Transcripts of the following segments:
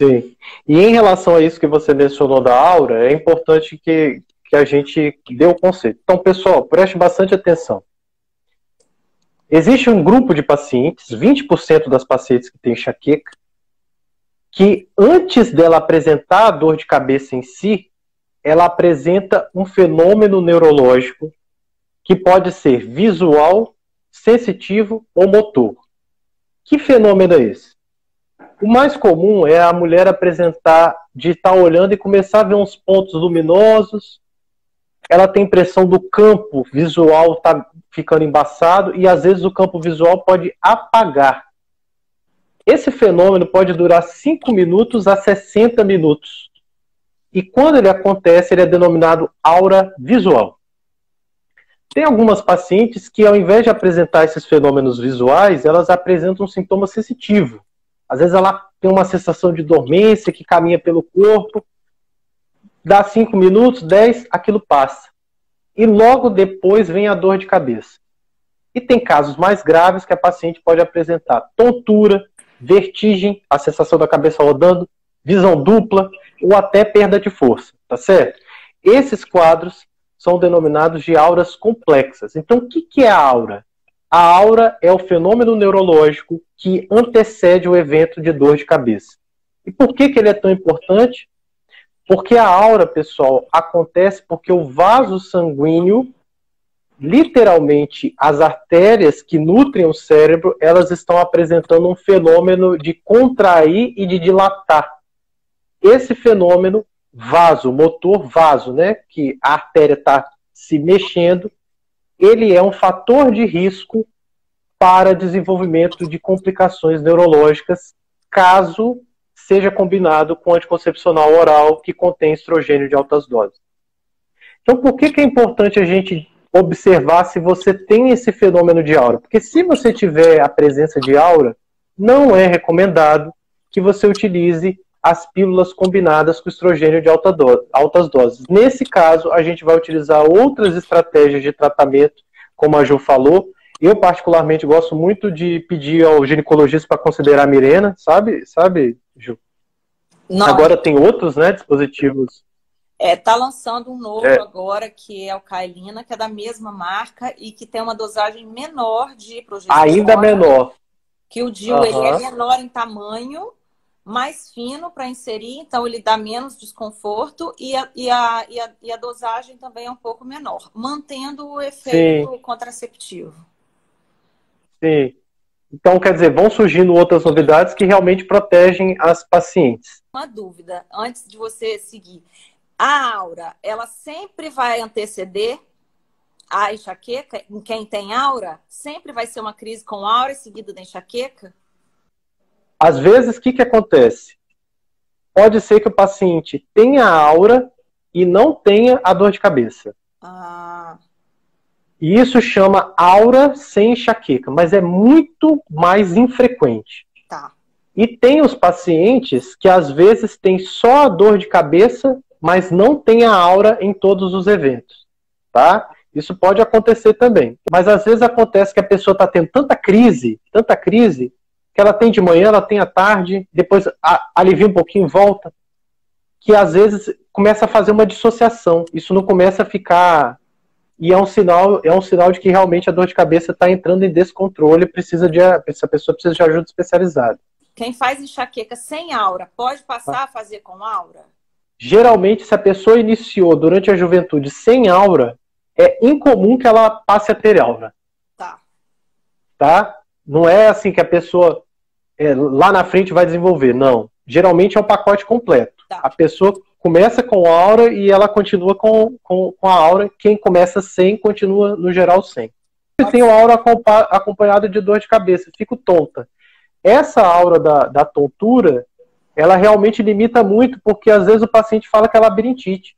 Sim. E em relação a isso que você mencionou da aura, é importante que, que a gente dê o conceito. Então, pessoal, preste bastante atenção. Existe um grupo de pacientes, 20% das pacientes que têm enxaqueca, que antes dela apresentar a dor de cabeça em si, ela apresenta um fenômeno neurológico que pode ser visual, sensitivo ou motor. Que fenômeno é esse? O mais comum é a mulher apresentar de estar olhando e começar a ver uns pontos luminosos. Ela tem impressão do campo visual tá ficando embaçado e às vezes o campo visual pode apagar. Esse fenômeno pode durar 5 minutos a 60 minutos. E quando ele acontece, ele é denominado aura visual. Tem algumas pacientes que, ao invés de apresentar esses fenômenos visuais, elas apresentam um sintoma sensitivo. Às vezes ela tem uma sensação de dormência que caminha pelo corpo, dá 5 minutos, 10, aquilo passa. E logo depois vem a dor de cabeça. E tem casos mais graves que a paciente pode apresentar tontura, vertigem, a sensação da cabeça rodando, visão dupla ou até perda de força, tá certo? Esses quadros são denominados de auras complexas. Então, o que, que é a aura? A aura é o fenômeno neurológico que antecede o evento de dor de cabeça. E por que, que ele é tão importante? Porque a aura, pessoal, acontece porque o vaso sanguíneo, literalmente as artérias que nutrem o cérebro, elas estão apresentando um fenômeno de contrair e de dilatar. Esse fenômeno, vaso, motor vaso, né, que a artéria está se mexendo, ele é um fator de risco para desenvolvimento de complicações neurológicas, caso seja combinado com anticoncepcional oral que contém estrogênio de altas doses. Então, por que, que é importante a gente observar se você tem esse fenômeno de aura? Porque se você tiver a presença de aura, não é recomendado que você utilize as pílulas combinadas com estrogênio de alta do altas doses. Nesse caso, a gente vai utilizar outras estratégias de tratamento, como a Ju falou. Eu, particularmente, gosto muito de pedir ao ginecologista para considerar a Mirena, sabe, sabe, Ju? Não. Agora tem outros né, dispositivos. É, tá lançando um novo é. agora, que é o Kailina, que é da mesma marca e que tem uma dosagem menor de progesterona. Ainda menor. Que o DIU uhum. ele é menor em tamanho, mais fino para inserir, então ele dá menos desconforto e a, e, a, e, a, e a dosagem também é um pouco menor, mantendo o efeito Sim. contraceptivo. Sim. Então, quer dizer, vão surgindo outras novidades que realmente protegem as pacientes. Uma dúvida, antes de você seguir. A aura, ela sempre vai anteceder a enxaqueca? Em quem tem aura? Sempre vai ser uma crise com aura seguida da enxaqueca? Às vezes, o que, que acontece? Pode ser que o paciente tenha aura e não tenha a dor de cabeça. Ah. E isso chama aura sem enxaqueca, mas é muito mais infrequente. Tá. E tem os pacientes que às vezes têm só a dor de cabeça, mas não tem a aura em todos os eventos. Tá? Isso pode acontecer também. Mas às vezes acontece que a pessoa está tendo tanta crise, tanta crise, que ela tem de manhã, ela tem à tarde, depois alivia um pouquinho volta, que às vezes começa a fazer uma dissociação. Isso não começa a ficar e é um sinal, é um sinal de que realmente a dor de cabeça está entrando em descontrole, precisa de essa pessoa precisa de ajuda especializada. Quem faz enxaqueca sem aura, pode passar a fazer com aura? Geralmente, se a pessoa iniciou durante a juventude sem aura, é incomum que ela passe a ter aura. Tá. Tá? Não é assim que a pessoa é, lá na frente vai desenvolver. Não. Geralmente é um pacote completo. Tá. A pessoa começa com aura e ela continua com, com, com, a aura. Quem começa sem, continua, no geral, sem. Eu tenho aura acompanhada de dor de cabeça, fico tonta. Essa aura da, da tontura, ela realmente limita muito, porque às vezes o paciente fala que é labirintite.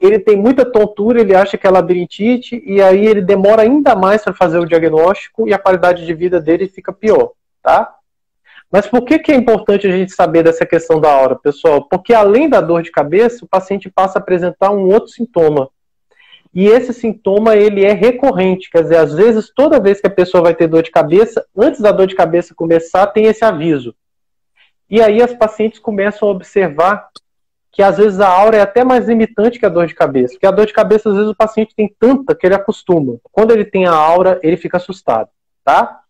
Ele tem muita tontura, ele acha que é labirintite, e aí ele demora ainda mais para fazer o diagnóstico e a qualidade de vida dele fica pior tá? Mas por que, que é importante a gente saber dessa questão da aura, pessoal? Porque além da dor de cabeça, o paciente passa a apresentar um outro sintoma. E esse sintoma, ele é recorrente, quer dizer, às vezes, toda vez que a pessoa vai ter dor de cabeça, antes da dor de cabeça começar, tem esse aviso. E aí as pacientes começam a observar que às vezes a aura é até mais limitante que a dor de cabeça. Porque a dor de cabeça, às vezes, o paciente tem tanta que ele acostuma. Quando ele tem a aura, ele fica assustado, tá?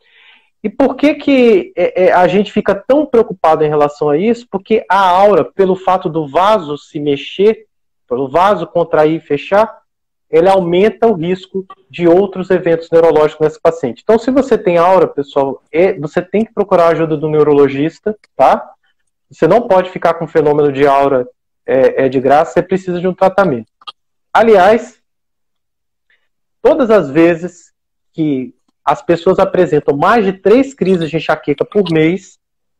E por que, que é, é, a gente fica tão preocupado em relação a isso? Porque a aura, pelo fato do vaso se mexer, pelo vaso contrair e fechar, ele aumenta o risco de outros eventos neurológicos nesse paciente. Então, se você tem aura, pessoal, é, você tem que procurar a ajuda do neurologista, tá? Você não pode ficar com fenômeno de aura é, é de graça, você precisa de um tratamento. Aliás, todas as vezes que as pessoas apresentam mais de três crises de enxaqueca por mês,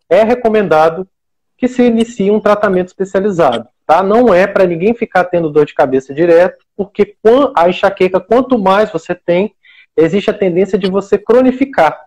é recomendado que se inicie um tratamento especializado. Tá? Não é para ninguém ficar tendo dor de cabeça direto, porque a enxaqueca, quanto mais você tem, existe a tendência de você cronificar.